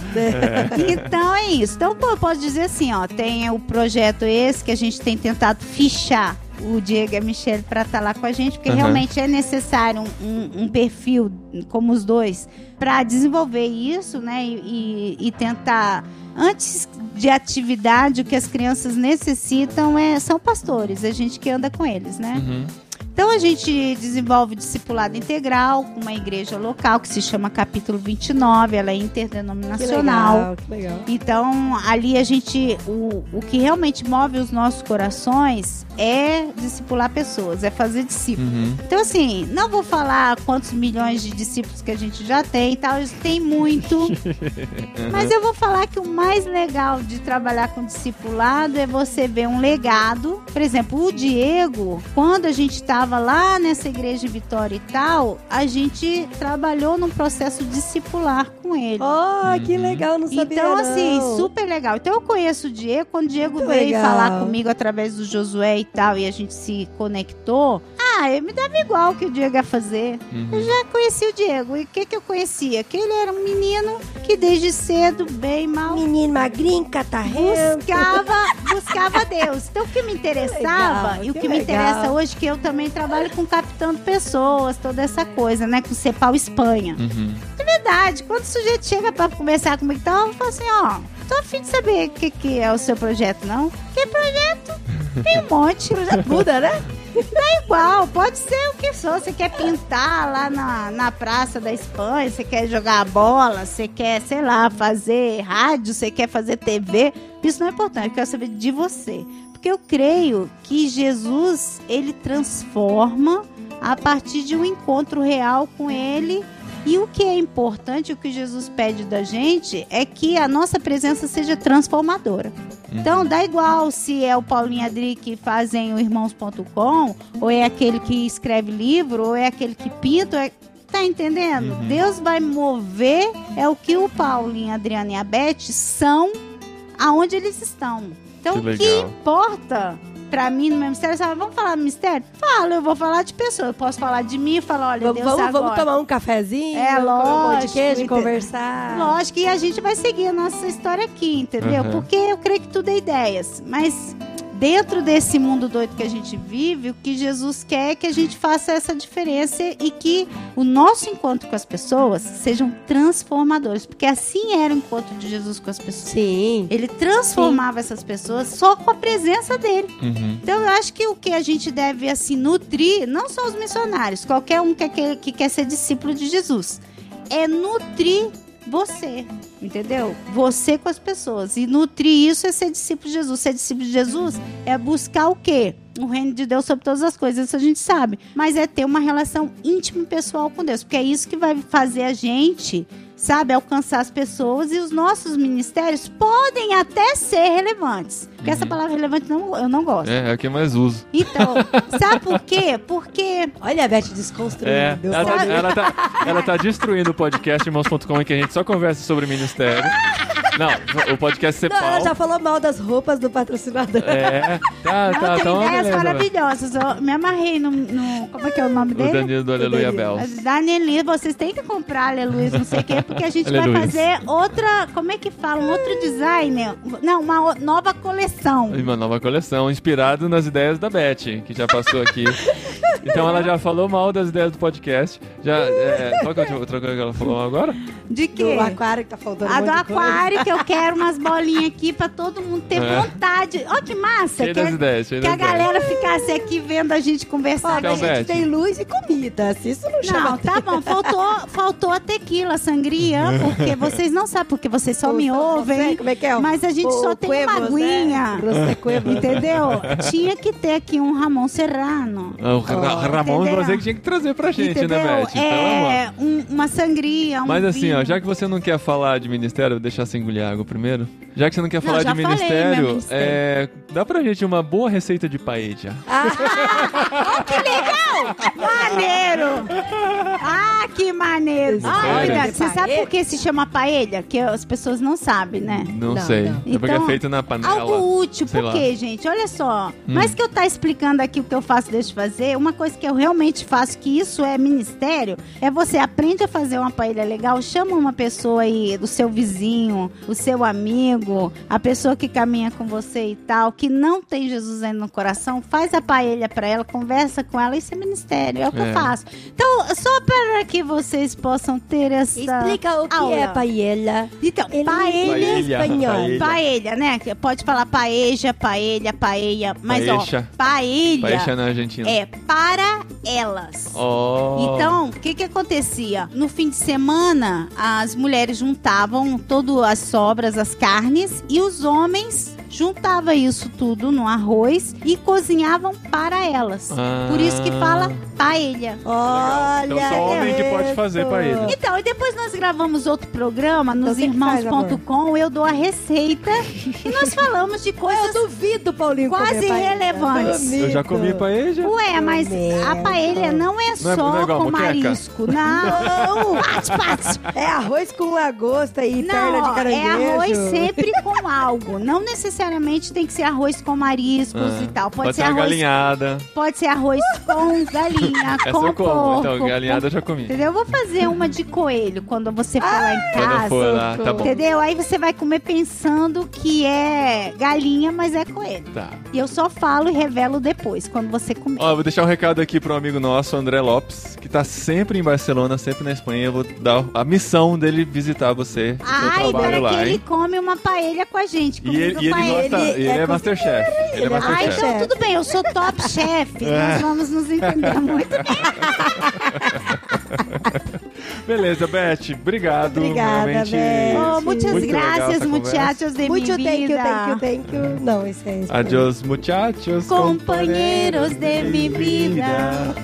Então é isso. Então, pô, eu posso dizer assim, ó, tem o projeto esse que a gente tem tentado fichar o Diego e a Michelle para estar lá com a gente, porque Aham. realmente é necessário um, um- um perfil como os dois para desenvolver isso, né? E, e- e tentar. Antes de atividade, o que as crianças necessitam é, são pastores, a gente que anda com eles, né? Uhum. Então a gente desenvolve discipulado integral com uma igreja local que se chama Capítulo 29, ela é Que interdenominacional. legal, que legal. Então, ali a gente. O, o que realmente move os nossos corações é discipular pessoas, é fazer discípulos. Uhum. Então, assim, não vou falar quantos milhões de discípulos que a gente já tem e tal, isso tem muito. mas eu vou falar que o mais legal de trabalhar com discipulado é você ver um legado. Por exemplo, o Diego, quando a gente estava lá nessa igreja de Vitória e tal, a gente trabalhou num processo discipular com ele. Oh, que Uhum. legal, não sabia Então, assim, não. super legal. Então, eu conheço o Diego. Quando o Diego Muito veio legal. falar comigo através do Josué e tal, e a gente se conectou, ah, eu me dava igual o que o Diego ia fazer. Uhum. Eu já conheci o Diego. E o que, que eu conhecia? Que ele era um menino que desde cedo, bem mal, Menino magrinho, catarrento. buscava, buscava Deus. Então, o que me interessava legal, e o que que me legal. interessa hoje, que eu também trabalho com captando pessoas, toda essa coisa, né? Com Cepal Espanha Uhum. verdade. Quando o sujeito chega pra conversar comigo, então, eu falo assim, ó, tô afim de saber o que, que é o seu projeto, não? Que projeto? Tem um monte. projeto muda, né? É igual, pode ser o que for. Você quer pintar lá na, na Praça da Espanha, você quer jogar bola, você quer, sei lá, fazer rádio, você quer fazer TV. Isso não é importante, eu quero saber de você. Porque eu creio que Jesus, ele transforma a partir de um encontro real com ele e o que é importante, o que Jesus pede da gente, é que a nossa presença seja transformadora. Então, dá igual se é o Paulinho e Adri que fazem o irmãos.com, ou é aquele que escreve livro, ou é aquele que pinta, ou é... Tá entendendo? Uhum. Deus vai mover é o que o Paulinho, a Adriana e a Beth são aonde eles estão. Então, Que o que importa pra mim no meu mistério, sabe, vamos falar do mistério? Fala, eu vou falar de pessoa. Eu posso falar de mim e falar, olha, Vamos, Deus vamos, agora. vamos tomar um cafezinho, É, comer um de lógico, queijo, ente- conversar. Lógico, e a gente vai seguir a nossa história aqui, entendeu? Aham. Porque eu creio que tudo é ideias. Mas dentro desse mundo doido que a gente vive, o que Jesus quer é que a gente faça essa diferença e que o nosso encontro com as pessoas sejam transformadores, porque assim era o encontro de Jesus com as pessoas. Sim. Ele transformava essas pessoas só com a presença dele. Uhum. Então eu acho que o que a gente deve assim nutrir, não só os missionários, qualquer um que, que, que quer ser discípulo de Jesus, é nutrir você, entendeu? Você com as pessoas. E nutrir isso é ser discípulo de Jesus. Ser discípulo de Jesus é buscar o quê? O reino de Deus sobre todas as coisas, isso a gente sabe. Mas é ter uma relação íntima e pessoal com Deus, porque é isso que vai fazer a gente, sabe, alcançar as pessoas e os nossos ministérios podem até ser relevantes. Porque essa palavra relevante não, eu não gosto. É, é o que eu mais uso. Então, sabe por quê? Porque Olha a Beth É, desconstruindo. ela tá, sabe? ela, tá, ela tá destruindo o podcast irmãos.com em que a gente só conversa sobre ministério. Não, o podcast Não, ela Cepal. já falou mal das roupas do patrocinador. É, tá, não, tá, tem tá uma ideias beleza. maravilhosas. Eu me amarrei no, no- Como é que é o nome O dele? Danilo do Aleluia Danilo. Bells. Danieli, vocês têm que comprar Aleluia, não sei o quê, porque a gente vai Aleluia. fazer outra. Como é que fala? Um outro design. Não, uma o- nova coleção. E Uma nova coleção, inspirado nas ideias da Beth, que já passou aqui. Então ela já falou mal das ideias do podcast. Já, é, qual que é a outra coisa que ela falou agora? De quê? Do aquário que tá faltando A um do monte de coisa. aquário, que eu quero umas bolinhas aqui pra todo mundo ter É. vontade. Ó, que massa! Cheio que das a- ideias, que a galera ficasse aqui vendo a gente Ó, conversar. A gente tem luz e comida. Se isso não chama Não, tá bom. Faltou, faltou a tequila, a sangria, porque vocês não sabem, porque vocês só me Não ouvem. sei Como é que é? Mas a gente O só tem Cuevas, uma aguinha. Né? Rosa Cuevas. Entendeu? Tinha que ter aqui um Ramon Serrano. Ah, O Ra- Oh, Ramon entendeu? você que tinha que trazer pra gente, entendeu? né, Beth? Então, é, um- uma sangria, um Mas assim, ó, vinho. já que você não quer falar de ministério, vou deixar você água primeiro. Já que você não quer Não, falar já de falei, ministério, ministério. é, dá pra gente uma boa receita de paella. Maneiro! Ah, que maneiro! Olha, você sabe por que se chama paella? Que as pessoas não sabem, né? Não, Não, sei. não. É porque é Então, feito na panela. Algo útil, sei por quê, gente? Olha só. Hum. Mais que eu tá explicando aqui o que eu faço, deixo de fazer, uma coisa que eu realmente faço, que isso é ministério, é você aprende a fazer uma paella legal, chama uma pessoa aí, do seu vizinho, o seu amigo, a pessoa que caminha com você e tal, que não tem Jesus ainda no coração, faz a paella pra ela, conversa com ela, isso é ministério, é o que É. eu faço. Então, só para que vocês possam ter essa Explica o que aula. é paella. Então, Ele paella em Paella, espanhol. paella. Paella, né? Que Pode falar paeja, paella, paella. Mas, ó, paella Paella na Argentina. é para elas. Oh. Então, o que que acontecia? No fim de semana, as mulheres juntavam todas as sobras, as carnes, e os homens juntavam isso tudo no arroz e cozinhavam para elas. Ah. Por isso que fala paella. Olha Então só homem que pode fazer paella. Então, e depois nós gravamos outro programa nos Então, faz, irmãos.com, eu dou a receita e nós falamos de Eu coisas duvido, Paulinho, Quase irrelevantes. Eu já comi paella. Ué, mas a paella não é Não é- só não é com marisco. Não. É arroz com lagosta e perna Não, de caranguejo. é arroz sempre com algo. Não necessariamente tem que ser arroz com mariscos Ah, e tal. Pode, Pode ser arroz, galinhada. pode ser arroz com galinha, Essa com eu como. porco. Então, galinhada eu já comi. Entendeu? Eu vou fazer uma de coelho quando você for lá em casa. for lá, tá bom. Entendeu? Aí você vai comer pensando que é galinha, mas é coelho. Tá. E eu só falo e revelo depois, quando você comer. Ó, vou deixar um recado aqui pro amigo nosso, André Lopes, que tá sempre em Barcelona, sempre na Espanha. Eu vou dar a missão dele visitar você, Ai, trabalho para lá, que ele come uma paella com a gente. E ele, e ele paella. Gosta, Ele ele é é Masterchef. Ele é ele é Ah, então tudo bem, eu sou top chef. Nós vamos nos entender muito bem. Beleza, Beth, obrigado. Obrigada, Realmente, Beth. Oh, muitas Muito essa muchachos de Muito mi thank you, thank you, thank you. Não, isso é espanhol. Adiós, muchachos. Companheiros de mi vida.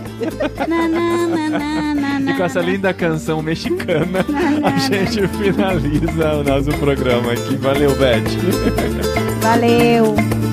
Na, na, na, na, na, na. E com essa linda canção mexicana, a gente finaliza o nosso programa aqui. Valeu, Beth. Valeu.